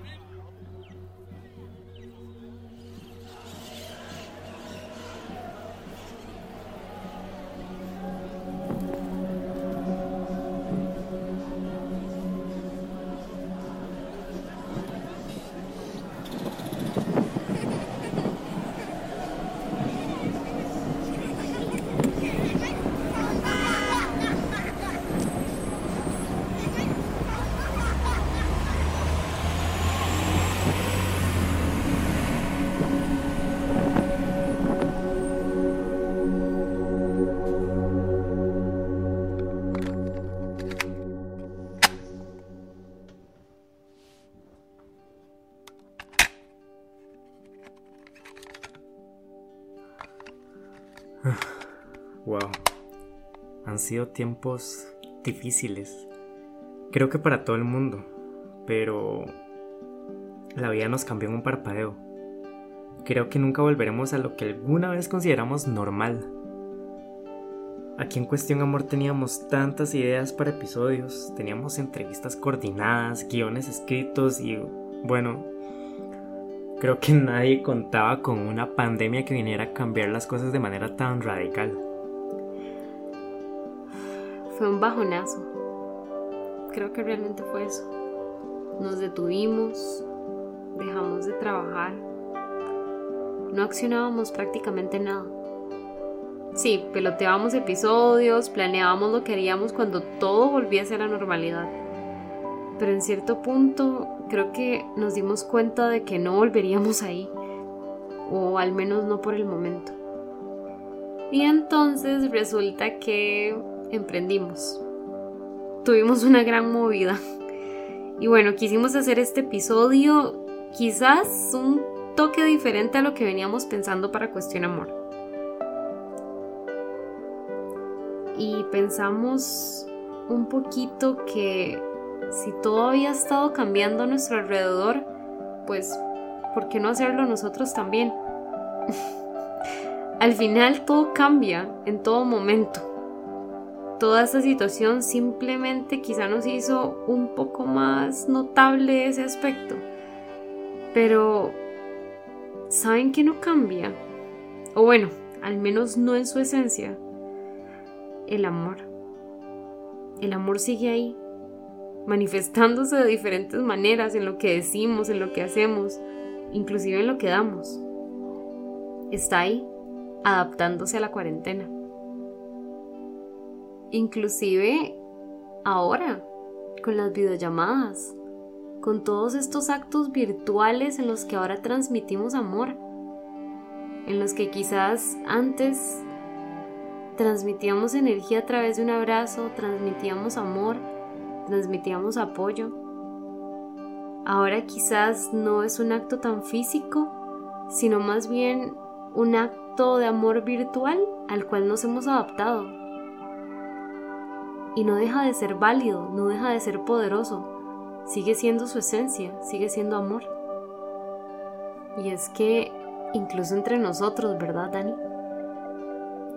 Wow. Sido tiempos difíciles. Creo que para todo el mundo. Pero la vida nos cambió en un parpadeo. Creo que nunca volveremos a lo que alguna vez consideramos normal. Aquí en Cuestión Amor teníamos tantas ideas para episodios, teníamos entrevistas coordinadas, guiones escritos y bueno, creo que nadie contaba con una pandemia que viniera a cambiar las cosas de manera tan radical. Fue un bajonazo. Creo que realmente fue eso. Nos detuvimos, dejamos de trabajar, no accionábamos prácticamente nada. Sí, peloteábamos episodios, planeábamos lo que haríamos cuando todo volviese a la normalidad. Pero en cierto punto creo que nos dimos cuenta de que no volveríamos ahí, o al menos no por el momento. Y entonces resulta que emprendimos. Tuvimos una gran movida. Y bueno, quisimos hacer este episodio quizás un toque diferente a lo que veníamos pensando para Cuestión Amor. Y pensamos un poquito que si todo había estado cambiando a nuestro alrededor, pues, ¿por qué no hacerlo nosotros también? Al final todo cambia en todo momento toda esta situación simplemente quizá nos hizo un poco más notable ese aspecto. Pero, ¿saben que no cambia? O bueno, al menos no en su esencia. El amor. El amor sigue ahí, manifestándose de diferentes maneras en lo que decimos, en lo que hacemos, inclusive en lo que damos. Está ahí, adaptándose a la cuarentena inclusive ahora, con las videollamadas, con todos estos actos virtuales en los que ahora transmitimos amor, en los que quizás antes transmitíamos energía a través de un abrazo, transmitíamos amor, transmitíamos apoyo. Ahora quizás no es un acto tan físico, sino más bien un acto de amor virtual al cual nos hemos adaptado y no deja de ser válido, no deja de ser poderoso, sigue siendo su esencia, sigue siendo amor. Y es que incluso entre nosotros, ¿verdad, Dani?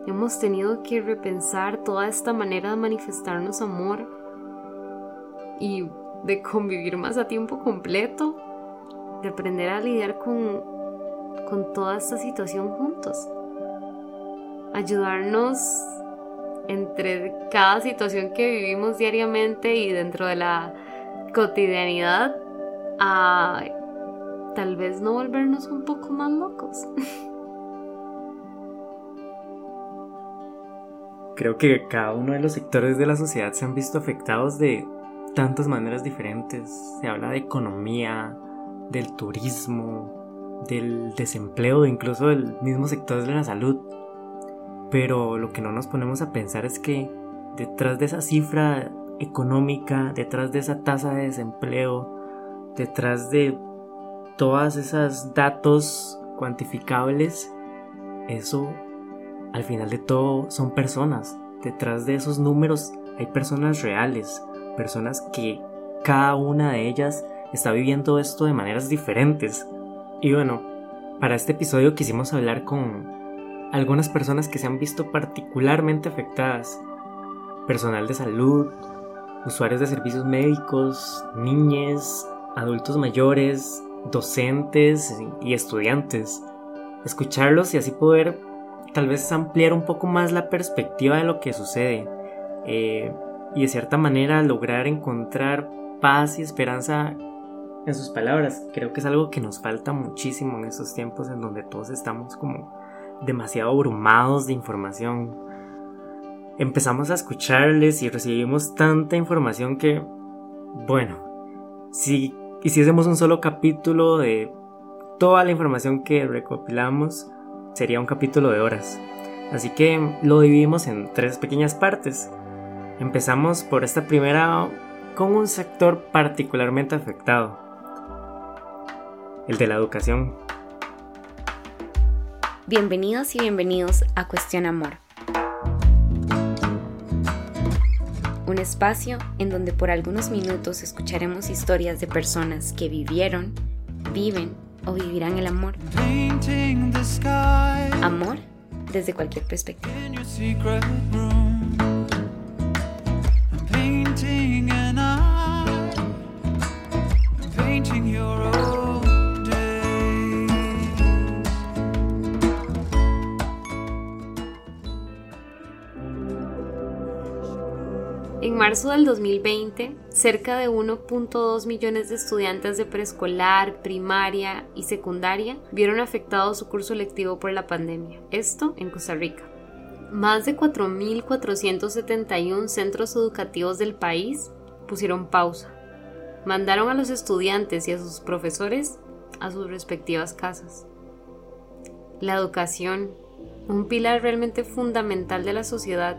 Hemos tenido que repensar toda esta manera de manifestarnos amor y de convivir más a tiempo completo, de aprender a lidiar con, con toda esta situación juntos. Ayudarnos entre cada situación que vivimos diariamente y dentro de la cotidianidad a tal vez no volvernos un poco más locos. Creo que cada uno de los sectores de la sociedad se han visto afectados de tantas maneras diferentes. Se habla de economía, del turismo, del desempleo, incluso del mismo sector de la salud. Pero lo que no nos ponemos a pensar es que detrás de esa cifra económica, detrás de esa tasa de desempleo, detrás de todas esas datos cuantificables, eso al final de todo son personas. Detrás de esos números hay personas reales, personas que cada una de ellas está viviendo esto de maneras diferentes. Y bueno, para este episodio quisimos hablar con algunas personas que se han visto particularmente afectadas, personal de salud, usuarios de servicios médicos, niñes, adultos mayores, docentes y estudiantes. Escucharlos y así poder tal vez ampliar un poco más la perspectiva de lo que sucede eh, y de cierta manera lograr encontrar paz y esperanza en sus palabras. Creo que es algo que nos falta muchísimo en estos tiempos en donde todos estamos como demasiado abrumados de información. Empezamos a escucharles y recibimos tanta información que, bueno, si hiciésemos un solo capítulo de toda la información que recopilamos, sería un capítulo de horas. Así que lo dividimos en tres pequeñas partes. Empezamos por esta primera con un sector particularmente afectado, el de la educación. Bienvenidos y bienvenidos a Cuestión Amor. Un espacio en donde por algunos minutos escucharemos historias de personas que vivieron, viven o vivirán el amor. Amor desde cualquier perspectiva. Marzo del 2020, cerca de 1.2 millones de estudiantes de preescolar, primaria y secundaria vieron afectado su curso lectivo por la pandemia. Esto en Costa Rica. Más de 4.471 centros educativos del país pusieron pausa. Mandaron a los estudiantes y a sus profesores a sus respectivas casas. La educación, un pilar realmente fundamental de la sociedad,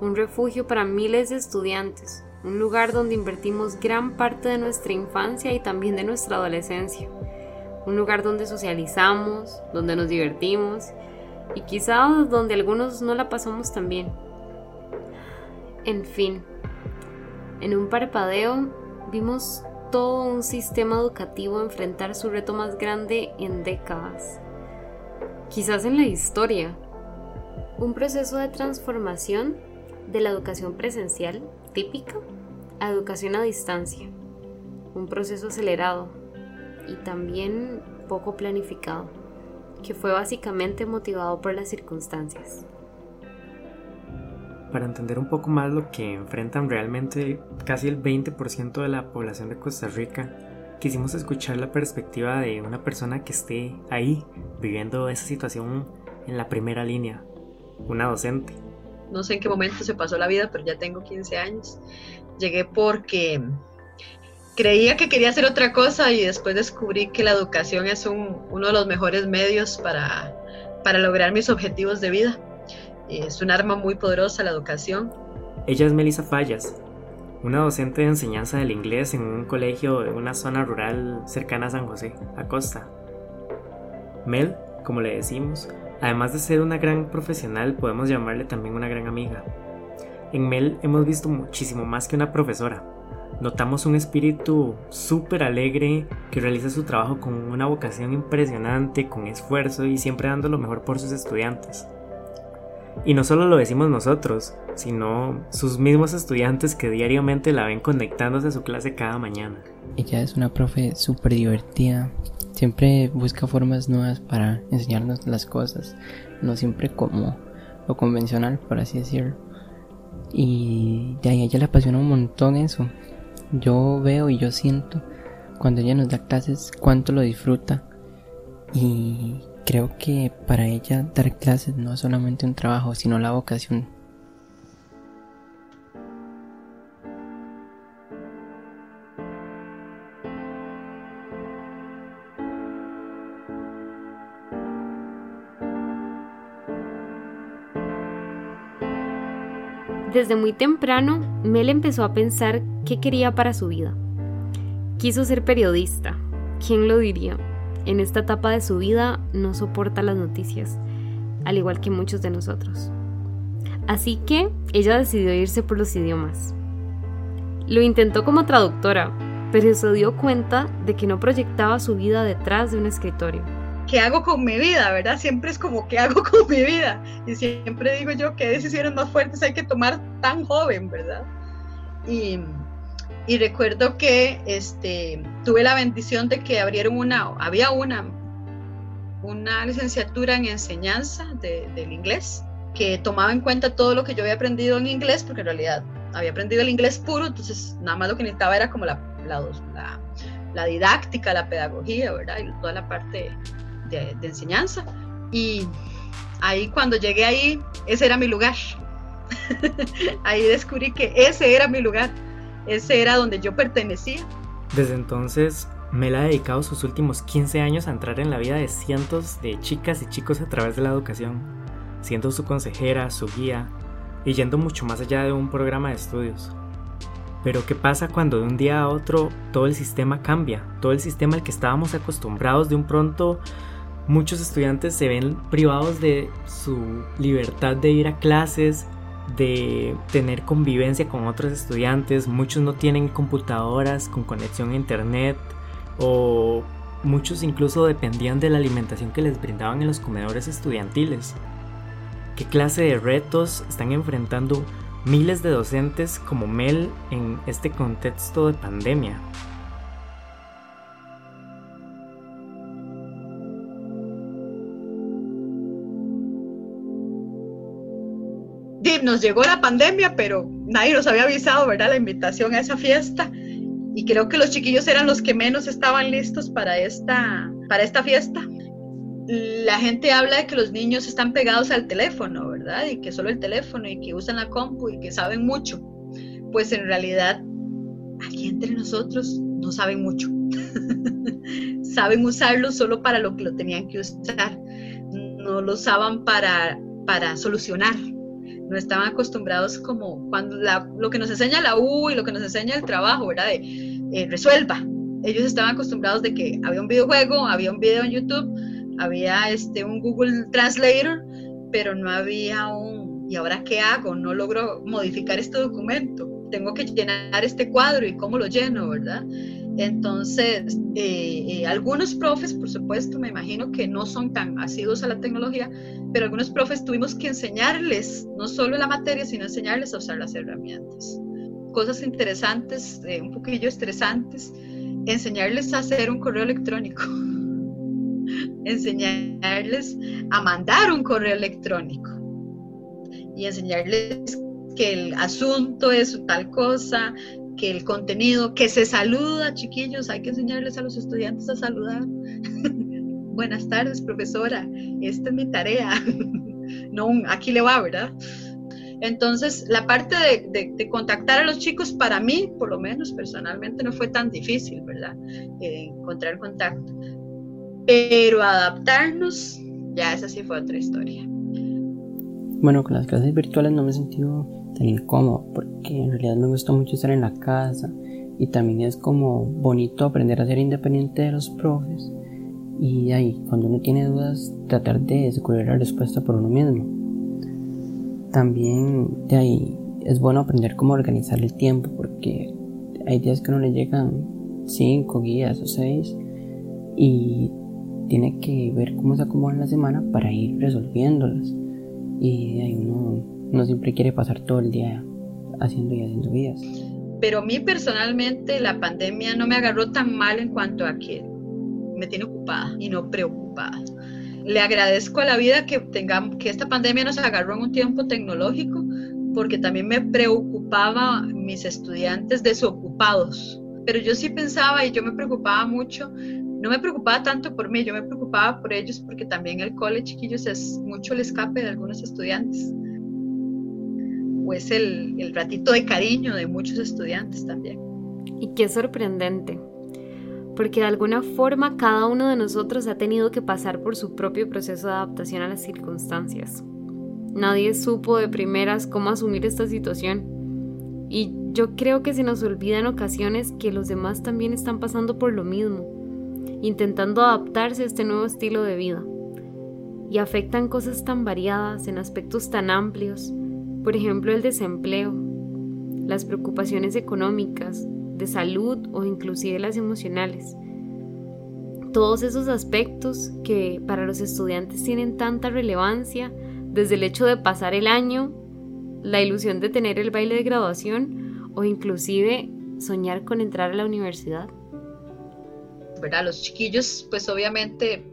un refugio para miles de estudiantes, un lugar donde invertimos gran parte de nuestra infancia y también de nuestra adolescencia, un lugar donde socializamos, donde nos divertimos y quizá donde algunos no la pasamos tan bien. En fin, en un parpadeo vimos todo un sistema educativo enfrentar su reto más grande en décadas, quizás en la historia, un proceso de transformación de la educación presencial típica a educación a distancia, un proceso acelerado y también poco planificado, que fue básicamente motivado por las circunstancias. Para entender un poco más lo que enfrentan realmente casi el 20% de la población de Costa Rica, quisimos escuchar la perspectiva de una persona que esté ahí viviendo esa situación en la primera línea, una docente no sé en qué momento se pasó la vida, pero ya tengo 15 años. Llegué porque creía que quería hacer otra cosa y después descubrí que la educación es uno de los mejores medios para, para lograr mis objetivos de vida. Es un arma muy poderosa la educación. Ella es Melissa Fallas, una docente de enseñanza del inglés en un colegio de una zona rural cercana a San José, Acosta. Mel, como le decimos, Además de ser una gran profesional, podemos llamarle también una gran amiga. En Mel hemos visto muchísimo más que una profesora. Notamos un espíritu súper alegre que realiza su trabajo con una vocación impresionante, con esfuerzo y siempre dando lo mejor por sus estudiantes. Y no solo lo decimos nosotros, sino sus mismos estudiantes que diariamente la ven conectándose a su clase cada mañana. Ella es una profe súper divertida, siempre busca formas nuevas para enseñarnos las cosas, no siempre como lo convencional, por así decirlo. Y a ella le apasiona un montón eso. Yo veo y yo siento cuando ella nos da clases cuánto lo disfruta. Y creo que para ella dar clases no es solamente un trabajo, sino la vocación Desde muy temprano, Mel empezó a pensar qué quería para su vida. Quiso ser periodista. ¿Quién lo diría? En esta etapa de su vida no soporta las noticias, al igual que muchos de nosotros. Así que ella decidió irse por los idiomas. Lo intentó como traductora, pero se dio cuenta de que no proyectaba su vida detrás de un escritorio. ¿Qué hago con mi vida? ¿Verdad? Siempre es como, ¿qué hago con mi vida? Y siempre digo yo, ¿qué decisiones más fuertes hay que tomar tan joven, ¿verdad? Y recuerdo que este, tuve la bendición de que abrieron una, había una, una licenciatura en enseñanza del inglés que tomaba en cuenta todo lo que yo había aprendido en inglés, porque en realidad había aprendido el inglés puro, entonces nada más lo que necesitaba era como la, la, la, didáctica, la pedagogía, ¿verdad? Y toda la parte de, enseñanza. Y ahí cuando llegué ahí, ese era mi lugar. ahí descubrí que ese era mi lugar, ese era donde yo pertenecía. Desde entonces, Mel ha dedicado sus últimos 15 años a entrar en la vida de cientos de chicas y chicos a través de la educación, siendo su consejera, su guía, y yendo mucho más allá de un programa de estudios. Pero ¿qué pasa cuando de un día a otro todo el sistema cambia? Todo el sistema al que estábamos acostumbrados de un pronto muchos estudiantes se ven privados de su libertad de ir a clases, de tener convivencia con otros estudiantes, muchos no tienen computadoras con conexión a internet o muchos incluso dependían de la alimentación que les brindaban en los comedores estudiantiles. ¿Qué clase de retos están enfrentando miles de docentes como Mel en este contexto de pandemia? Nos llegó la pandemia, pero nadie nos había avisado, ¿verdad? La invitación a esa fiesta. Y creo que los chiquillos eran los que menos estaban listos para esta, para esta fiesta. La gente habla de que los niños están pegados al teléfono, ¿verdad? Y que solo el teléfono y que usan la compu y que saben mucho. Pues en realidad, aquí entre nosotros no saben mucho. saben usarlo solo para lo que lo tenían que usar. No lo usaban para, para solucionar no estaban acostumbrados como cuando lo que nos enseña la U y lo que nos enseña el trabajo, ¿verdad? De eh, resuelva. Ellos estaban acostumbrados de que había un videojuego, había un video en YouTube, había este, un Google Translator, pero no había un, ¿y ahora qué hago? No logro modificar este documento, tengo que llenar este cuadro y cómo lo lleno, ¿verdad? Entonces, eh, eh, algunos profes, por supuesto, me imagino que no son tan asiduos a la tecnología, pero algunos profes tuvimos que enseñarles, no solo la materia, sino enseñarles a usar las herramientas. Cosas interesantes, eh, un poquillo estresantes, enseñarles a hacer un correo electrónico, enseñarles a mandar un correo electrónico y enseñarles que el asunto es tal cosa, que el contenido, que se saluda, chiquillos, hay que enseñarles a los estudiantes a saludar. Buenas tardes, profesora, esta es mi tarea. no, aquí le va, ¿verdad? Entonces, la parte de, contactar a los chicos, para mí, por lo menos personalmente, no fue tan difícil, ¿verdad? Eh, encontrar contacto. Pero adaptarnos, ya esa sí fue otra historia. Bueno, con las clases virtuales no me he sentido tan incómodo porque en realidad me gusta mucho estar en la casa y también es como bonito aprender a ser independiente de los profes y ahí cuando uno tiene dudas tratar de descubrir la respuesta por uno mismo. También de ahí es bueno aprender cómo organizar el tiempo porque hay días que no le llegan 5 guías o 6 y tiene que ver cómo se acomodan la semana para ir resolviéndolas y ahí uno no siempre quiere pasar todo el día haciendo y haciendo vidas. Pero a mí personalmente la pandemia no me agarró tan mal en cuanto a que me tiene ocupada y no preocupada. Le agradezco a la vida que, tengamos, que esta pandemia nos agarró en un tiempo tecnológico porque también me preocupaba mis estudiantes desocupados. Pero yo sí pensaba y yo me preocupaba mucho no me preocupaba tanto por mí, yo me preocupaba por ellos porque también el cole, chiquillos, es mucho el escape de algunos estudiantes. Es el, el ratito de cariño de muchos estudiantes también. Y qué sorprendente, porque de alguna forma cada uno de nosotros ha tenido que pasar por su propio proceso de adaptación a las circunstancias. Nadie supo de primeras cómo asumir esta situación. Y yo creo que se nos olvida en ocasiones que los demás también están pasando por lo mismo intentando adaptarse a este nuevo estilo de vida. Y afectan cosas tan variadas en aspectos tan amplios, por ejemplo el desempleo, las preocupaciones económicas, de salud o inclusive las emocionales. Todos esos aspectos que para los estudiantes tienen tanta relevancia, desde el hecho de pasar el año, la ilusión de tener el baile de graduación o inclusive soñar con entrar a la universidad? ¿Verdad? Los chiquillos, pues obviamente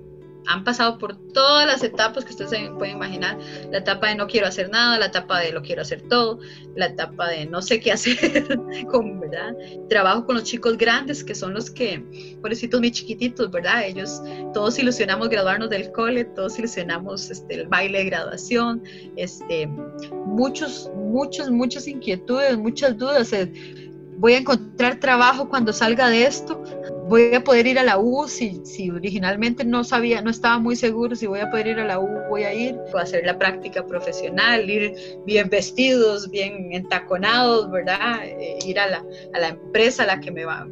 han pasado por todas las etapas que ustedes se pueden imaginar. La etapa de no quiero hacer nada, la etapa de lo quiero hacer todo, la etapa de no sé qué hacer, con, ¿verdad? Trabajo con los chicos grandes, que son los que, pobrecitos mis chiquititos, ¿verdad? Ellos, todos ilusionamos graduarnos del cole, todos ilusionamos este, el baile de graduación, este, muchos, muchos, muchas inquietudes, muchas dudas. Eh, voy a encontrar trabajo cuando salga de esto, voy a poder ir a la U, si, si originalmente no sabía, no estaba muy seguro si voy a poder ir a la U, voy a ir, voy a hacer la práctica profesional, ir bien vestidos, bien entaconados, ¿verdad? Eh, ir a la, a la empresa a la que me va.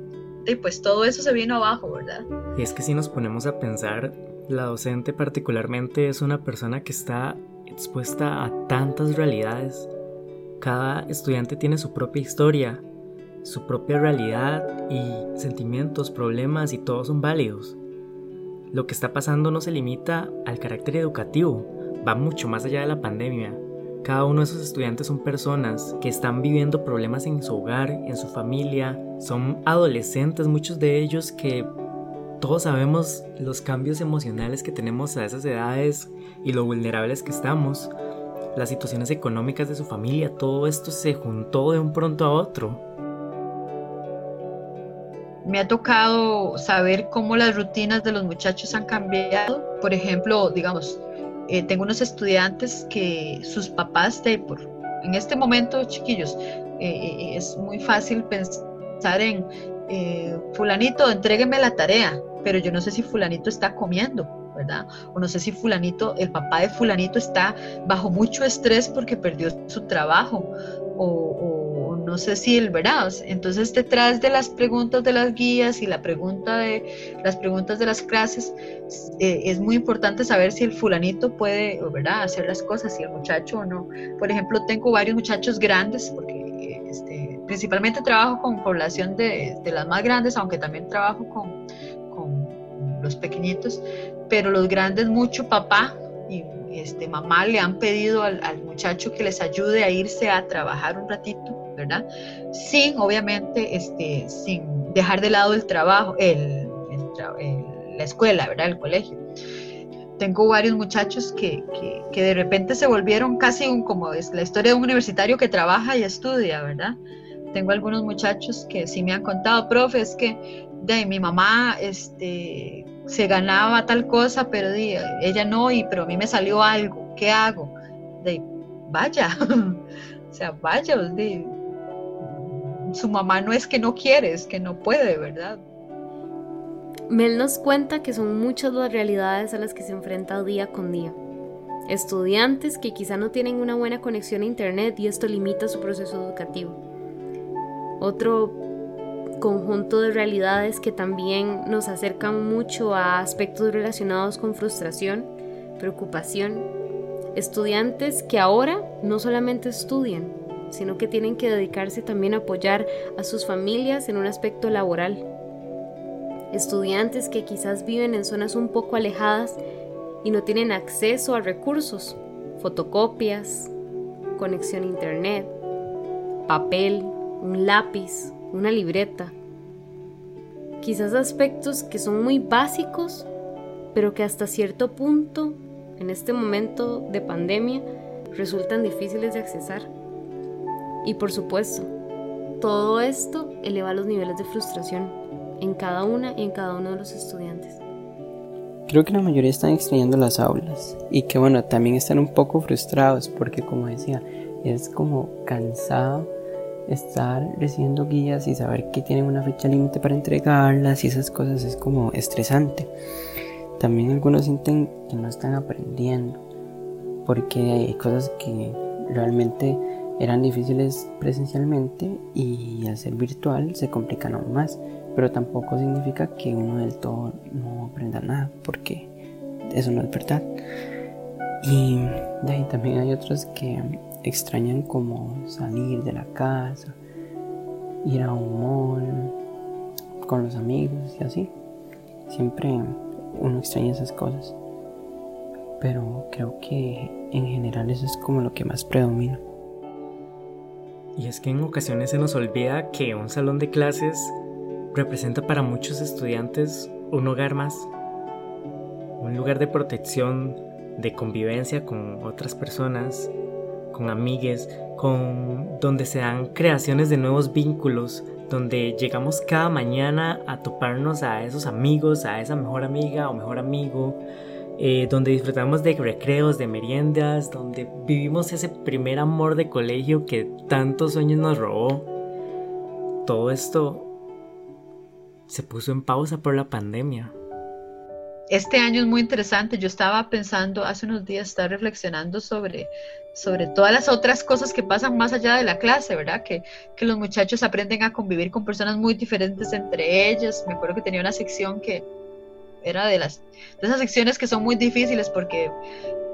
Y pues todo eso se vino abajo, ¿verdad? Y es que si nos ponemos a pensar, la docente particularmente es una persona que está expuesta a tantas realidades. Cada estudiante tiene su propia historia, su propia realidad y sentimientos, problemas y todos son válidos. Lo que está pasando no se limita al carácter educativo, va mucho más allá de la pandemia. Cada uno de esos estudiantes son personas que están viviendo problemas en su hogar, en su familia, son adolescentes, muchos de ellos que todos sabemos los cambios emocionales que tenemos a esas edades y lo vulnerables que estamos. Las situaciones económicas de su familia, todo esto se juntó de un pronto a otro me ha tocado saber cómo las rutinas de los muchachos han cambiado. Por ejemplo, digamos, eh, tengo unos estudiantes que sus papás, de, por, en este momento, chiquillos, eh, eh, es muy fácil pensar en, fulanito, entrégueme la tarea, pero yo no sé si fulanito está comiendo, ¿verdad? O no sé si fulanito, el papá de fulanito está bajo mucho estrés porque perdió su trabajo, o no sé si el ¿verdad? Entonces detrás de las preguntas de las guías y la pregunta de las preguntas de las clases eh, es muy importante saber si el fulanito puede, ¿verdad? Hacer las cosas, si el muchacho o no. Por ejemplo, tengo varios muchachos grandes porque este, principalmente trabajo con población de, de, las más grandes, aunque también trabajo con, con los pequeñitos, pero los grandes mucho papá y este, mamá le han pedido al, muchacho que les ayude a irse a trabajar un ratito ¿verdad? Sin, obviamente, este, sin dejar de lado el trabajo, el, la escuela, ¿verdad? El colegio. Tengo varios muchachos que, que, de repente se volvieron casi un, como es la historia de un universitario que trabaja y estudia, ¿verdad? Tengo algunos muchachos que sí me han contado, profe, es que de mi mamá este, se ganaba tal cosa, pero de, ella no, y pero a mí me salió algo, ¿qué hago? De, vaya, o sea, vaya, de, su mamá no es que no quiere, es que no puede, ¿verdad? Mel nos cuenta que son muchas las realidades a las que se enfrenta día con día. Estudiantes que quizá no tienen una buena conexión a Internet y esto limita su proceso educativo. Otro conjunto de realidades que también nos acercan mucho a aspectos relacionados con frustración, preocupación. Estudiantes que ahora no solamente estudian, sino que tienen que dedicarse también a apoyar a sus familias en un aspecto laboral. Estudiantes que quizás viven en zonas un poco alejadas y no tienen acceso a recursos, fotocopias, conexión a internet, papel, un lápiz, una libreta. Quizás aspectos que son muy básicos, pero que hasta cierto punto, en este momento de pandemia, resultan difíciles de accesar. Y por supuesto, todo esto eleva los niveles de frustración en cada una y en cada uno de los estudiantes. Creo que la mayoría están extrañando las aulas y que bueno, también están un poco frustrados porque como decía, es como cansado estar recibiendo guías y saber que tienen una fecha límite para entregarlas y esas cosas es como estresante. También algunos sienten que no están aprendiendo porque hay cosas que realmente eran difíciles presencialmente y al ser virtual se complican aún más, pero tampoco significa que uno del todo no aprenda nada, porque eso no es verdad. Y de ahí también hay otros que extrañan como salir de la casa, ir a un mall con los amigos y así. Siempre uno extraña esas cosas. Pero creo que en general eso es como lo que más predomina. Y es que en ocasiones se nos olvida que un salón de clases representa para muchos estudiantes un hogar más, un lugar de protección, de convivencia con otras personas, con amigues, con donde se dan creaciones de nuevos vínculos, donde llegamos cada mañana a toparnos a esos amigos, a esa mejor amiga o mejor amigo, eh, donde disfrutamos de recreos, de meriendas, donde vivimos ese primer amor de colegio que tantos sueños nos robó. Todo esto se puso en pausa por la pandemia. Este año es muy interesante. Yo estaba pensando hace unos días, estaba reflexionando sobre, sobre todas las otras cosas que pasan más allá de la clase, ¿verdad? Que, que los muchachos aprenden a convivir con personas muy diferentes entre ellos. Me acuerdo que tenía una sección que, era de las de esas secciones que son muy difíciles porque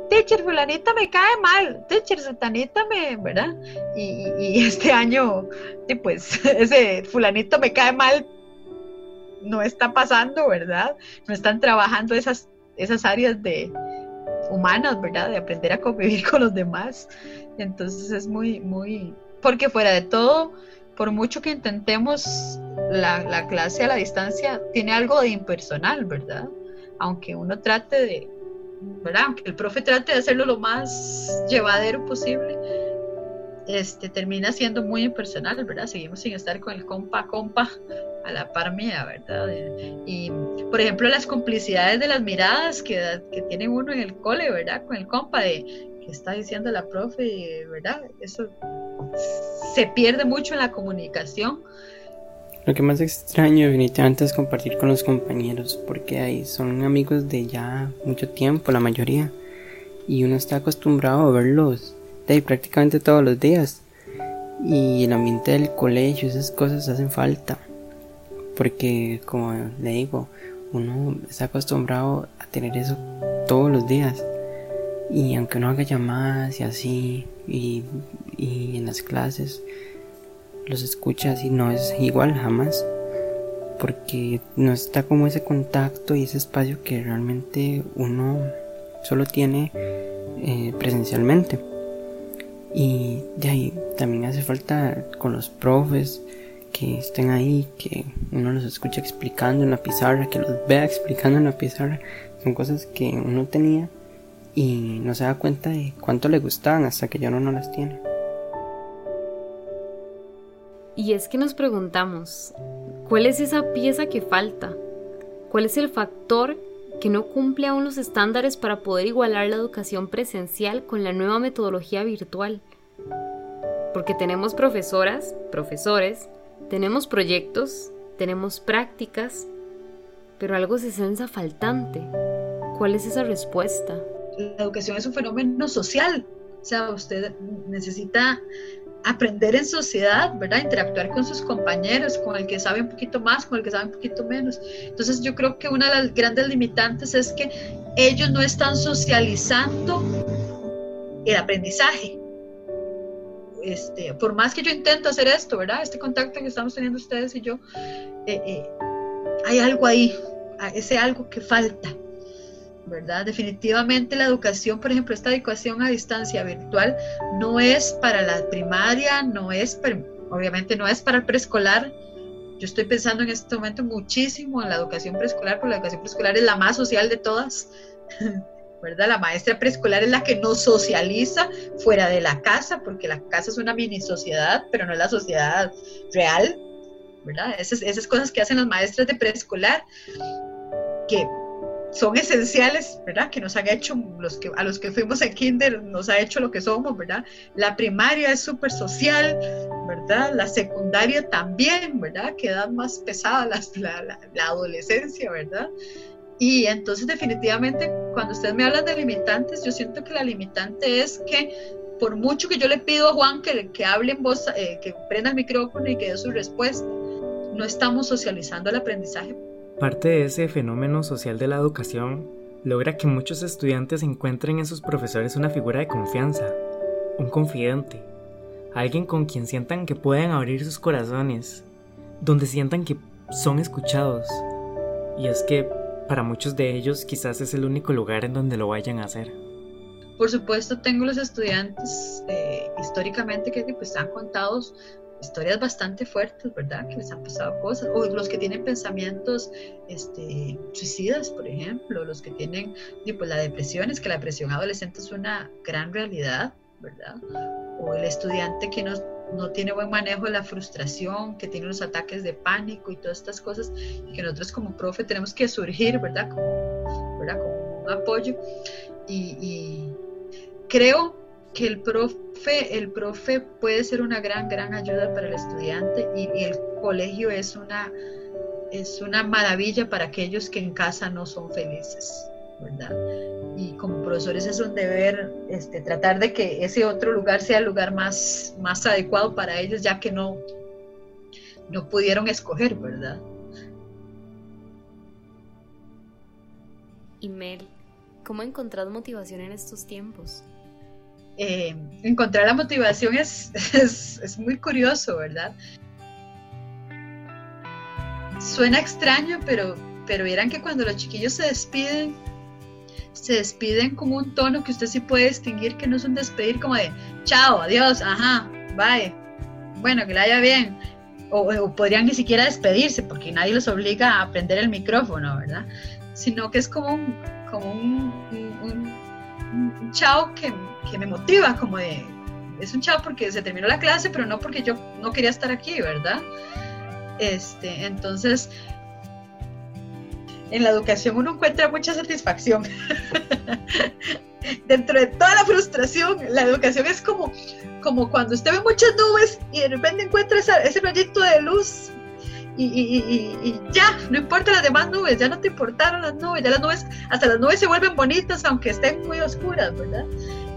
teacher fulanita me cae mal, teacher satanita me, ¿verdad? Y, este año, pues ese fulanito me cae mal no está pasando, ¿verdad? No están trabajando esas, esas áreas de humanas, ¿verdad? De aprender a convivir con los demás. Entonces es muy, muy, porque fuera de todo, por mucho que intentemos la, clase a la distancia, tiene algo de impersonal, ¿verdad? Aunque uno trate de, ¿verdad? Aunque el profe trate de hacerlo lo más llevadero posible, este, termina siendo muy impersonal, ¿verdad? Seguimos sin estar con el compa compa a la par mía, ¿verdad? Y, por ejemplo, las complicidades de las miradas que, que tiene uno en el cole, ¿verdad? Con el compa de que está diciendo la profe, ¿verdad? Eso se pierde mucho en la comunicación. Lo que más extraño definitivamente es compartir con los compañeros, porque ahí son amigos de ya mucho tiempo, la mayoría, y uno está acostumbrado a verlos de prácticamente todos los días. Y el ambiente del colegio, esas cosas hacen falta, porque como le digo, uno está acostumbrado a tener eso todos los días. Y aunque uno haga llamadas y así, y, en las clases los escucha así, no es igual jamás. Porque no está como ese contacto y ese espacio que realmente uno solo tiene eh, presencialmente. Y de ahí también hace falta con los profes que estén ahí, que uno los escuche explicando en la pizarra, que los vea explicando en la pizarra. Son cosas que uno tenía y no se da cuenta de cuánto le gustaban hasta que ya uno no las tiene. Y es que nos preguntamos, ¿cuál es esa pieza que falta? ¿Cuál es el factor que no cumple aún los estándares para poder igualar la educación presencial con la nueva metodología virtual? Porque tenemos profesoras, profesores, tenemos proyectos, tenemos prácticas, pero algo se sensa faltante. ¿Cuál es esa respuesta? La educación es un fenómeno social, o sea, usted necesita aprender en sociedad, ¿verdad? Interactuar con sus compañeros, con el que sabe un poquito más, con el que sabe un poquito menos. Entonces yo creo que una de las grandes limitantes es que ellos no están socializando el aprendizaje. Este, por más que yo intento hacer esto, ¿verdad? Este contacto que estamos teniendo ustedes y yo, eh, eh, hay algo ahí, ese algo que falta. Definitivamente la educación, por ejemplo, esta educación a distancia virtual no es para la primaria, no es, obviamente no es para preescolar. Yo estoy pensando en este momento muchísimo en la educación preescolar, porque la educación preescolar es la más social de todas, ¿verdad? La maestra preescolar es la que nos socializa fuera de la casa, porque la casa es una mini sociedad, pero no es la sociedad real. Esas, esas cosas que hacen las maestras de preescolar, que son esenciales, ¿verdad? Que nos han hecho, los que, a los que fuimos en kinder, nos ha hecho lo que somos, ¿verdad? La primaria es súper social, ¿verdad? La secundaria también, ¿verdad? Que edad más pesada la, la, la, adolescencia, ¿verdad? Y entonces definitivamente cuando ustedes me hablan de limitantes, yo siento que la limitante es que por mucho que yo le pido a Juan que, que hable en voz, eh, que prenda el micrófono y que dé su respuesta, no estamos socializando el aprendizaje Parte de ese fenómeno social de la educación logra que muchos estudiantes encuentren en sus profesores una figura de confianza, un confidente, alguien con quien sientan que pueden abrir sus corazones, donde sientan que son escuchados. Y es que para muchos de ellos quizás es el único lugar en donde lo vayan a hacer. Por supuesto, tengo los estudiantes eh, históricamente que pues, han contado historias bastante fuertes, ¿verdad? Que les han pasado cosas, o los que tienen pensamientos este, suicidas, por ejemplo, los que tienen pues, la depresión, es que la depresión adolescente es una gran realidad, ¿verdad? O el estudiante que no, no tiene buen manejo de la frustración, que tiene los ataques de pánico y todas estas cosas, y que nosotros como profe tenemos que surgir, ¿verdad? Como, ¿verdad? como un apoyo. Y, y creo que el profe, el profe puede ser una gran, gran ayuda para el estudiante y, el colegio es una, es una maravilla para aquellos que en casa no son felices, ¿verdad? Y como profesores es un deber este, tratar de que ese otro lugar sea el lugar más, más adecuado para ellos, ya que no, no pudieron escoger, ¿verdad? Y Mel, ¿cómo encontrar motivación en estos tiempos? Eh, encontrar la motivación es, es, muy curioso, ¿verdad? Suena extraño, pero, pero que cuando los chiquillos se despiden, se despiden con un tono que usted sí puede distinguir que no es un despedir como de chao, adiós, ajá, bye, bueno, que le haya bien. O, podrían ni siquiera despedirse porque nadie los obliga a aprender el micrófono, ¿verdad? Sino que es como como un chao que, que me motiva, como de, es un chavo porque se terminó la clase, pero no porque yo no quería estar aquí, ¿verdad? Este, entonces, en la educación uno encuentra mucha satisfacción. Dentro de toda la frustración, la educación es como, como cuando usted ve muchas nubes y de repente encuentra ese proyecto de luz y, y, ya, no importa las demás nubes, ya no te importaron las nubes, ya las nubes, hasta las nubes se vuelven bonitas aunque estén muy oscuras, ¿verdad?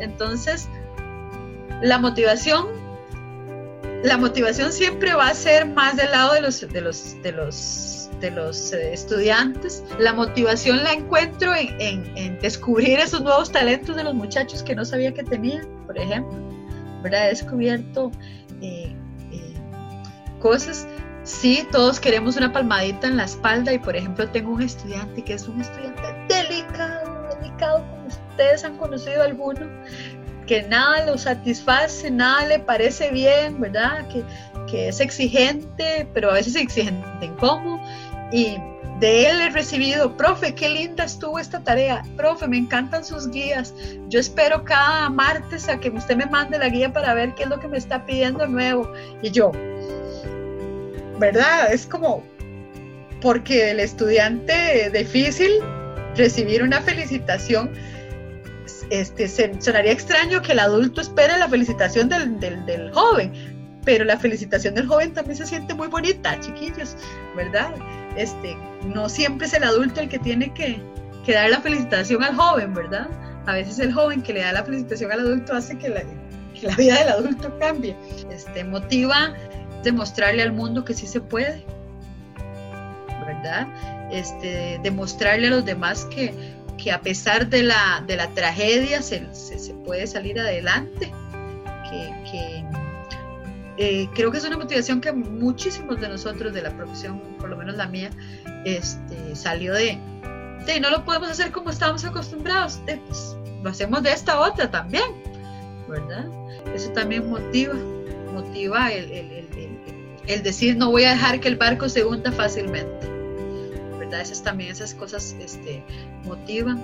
Entonces, la motivación, la motivación siempre va a ser más del lado de los, de los, de los, de los eh, estudiantes. La motivación la encuentro en, descubrir esos nuevos talentos de los muchachos que no sabía que tenían, por ejemplo. He descubierto eh, eh, cosas Sí, todos queremos una palmadita en la espalda y por ejemplo tengo un estudiante que es un estudiante delicado, delicado ustedes han conocido alguno, que nada lo satisface, nada le parece bien, ¿verdad? Que, que es exigente, pero a veces exigente en cómo. Y de él he recibido, profe, qué linda estuvo esta tarea, profe, me encantan sus guías. Yo espero cada martes a que usted me mande la guía para ver qué es lo que me está pidiendo nuevo. Y yo, ¿verdad? Es como porque el estudiante difícil recibir una felicitación, este, sonaría extraño que el adulto espere la felicitación del, del, joven, pero la felicitación del joven también se siente muy bonita, chiquillos, ¿verdad? Este, no siempre es el adulto el que tiene que, dar la felicitación al joven, ¿verdad? A veces el joven que le da la felicitación al adulto hace que la, que la vida del adulto cambie. Este, motiva demostrarle al mundo que sí se puede, ¿verdad? Este, demostrarle a los demás que, que a pesar de la, de la tragedia se, se, puede salir adelante, que, eh, creo que es una motivación que muchísimos de nosotros de la profesión, por lo menos la mía, este, salió de, de no lo podemos hacer como estábamos acostumbrados, pues, lo hacemos de esta otra también, ¿verdad? Eso también motiva, motiva el, el el decir no voy a dejar que el barco se hunda fácilmente. ¿Verdad? Esas también esas cosas este, motivan.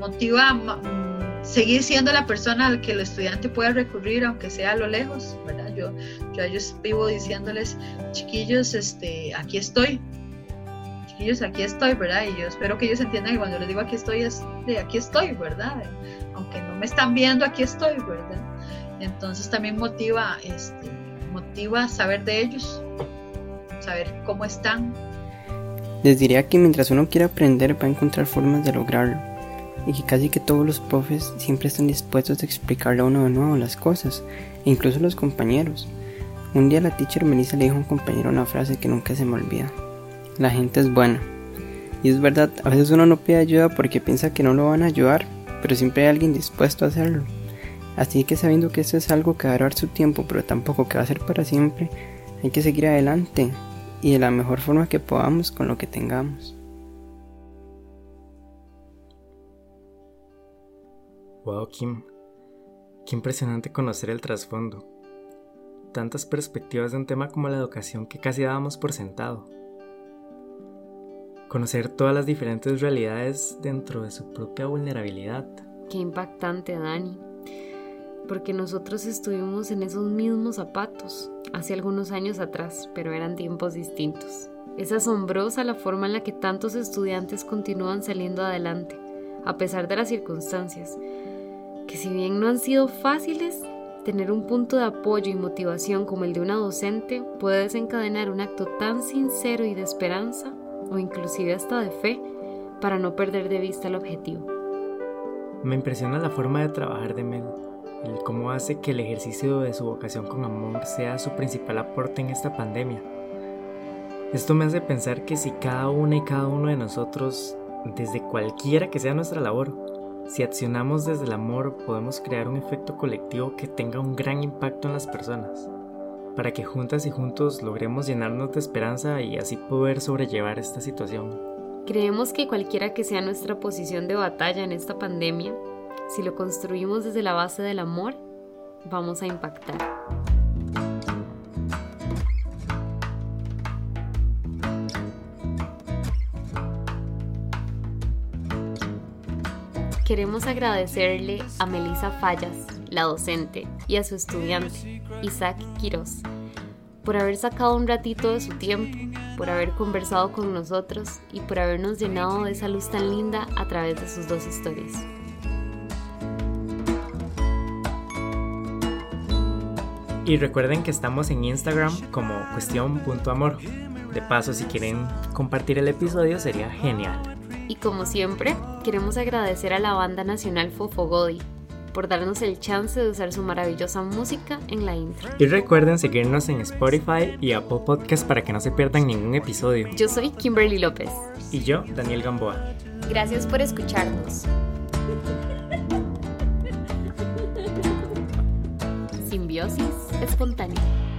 Motiva mm, seguir siendo la persona al que el estudiante pueda recurrir, aunque sea a lo lejos, ¿verdad? Yo, yo a ellos vivo diciéndoles, chiquillos, este, aquí estoy. Chiquillos, aquí estoy, ¿verdad? Y yo espero que ellos entiendan que cuando les digo aquí estoy, es de aquí estoy, ¿verdad? Aunque no me están viendo, aquí estoy, ¿verdad? Entonces también motiva este, motiva saber de ellos, saber cómo están. Les diría que mientras uno quiere aprender va a encontrar formas de lograrlo y que casi que todos los profes siempre están dispuestos a explicarle a uno de nuevo las cosas, e incluso los compañeros. Un día la teacher Melissa le dijo a un compañero una frase que nunca se me olvida. La gente es buena. Y es verdad, a veces uno no pide ayuda porque piensa que no lo van a ayudar, pero siempre hay alguien dispuesto a hacerlo. Así que sabiendo que esto es algo que va a durar su tiempo, pero tampoco que va a ser para siempre, hay que seguir adelante y de la mejor forma que podamos con lo que tengamos. Wow, Kim. Qué impresionante conocer el trasfondo. Tantas perspectivas de un tema como la educación que casi dábamos por sentado. Conocer todas las diferentes realidades dentro de su propia vulnerabilidad. Qué impactante, Dani. Porque nosotros estuvimos en esos mismos zapatos hace algunos años atrás, pero eran tiempos distintos. Es asombrosa la forma en la que tantos estudiantes continúan saliendo adelante, a pesar de las circunstancias, que si bien no han sido fáciles, tener un punto de apoyo y motivación como el de una docente puede desencadenar un acto tan sincero y de esperanza, o inclusive hasta de fe, para no perder de vista el objetivo. Me impresiona la forma de trabajar de Mel, el cómo hace que el ejercicio de su vocación con amor sea su principal aporte en esta pandemia. Esto me hace pensar que si cada una y cada uno de nosotros, desde cualquiera que sea nuestra labor, si accionamos desde el amor, podemos crear un efecto colectivo que tenga un gran impacto en las personas, para que juntas y juntos logremos llenarnos de esperanza y así poder sobrellevar esta situación. Creemos que cualquiera que sea nuestra posición de batalla en esta pandemia, si lo construimos desde la base del amor, vamos a impactar. Queremos agradecerle a Melissa Fallas, la docente, y a su estudiante, Isaac Quiroz, por haber sacado un ratito de su tiempo, por haber conversado con nosotros y por habernos llenado de esa luz tan linda a través de sus dos historias. Y recuerden que estamos en Instagram como cuestión.amor. De paso, si quieren compartir el episodio sería genial. Y como siempre, queremos agradecer a la banda nacional Fofogodi por darnos el chance de usar su maravillosa música en la intro. Y recuerden seguirnos en Spotify y Apple Podcast para que no se pierdan ningún episodio. Yo soy Kimberly López. Y yo, Daniel Gamboa. Gracias por escucharnos. Simbiosis espontánea.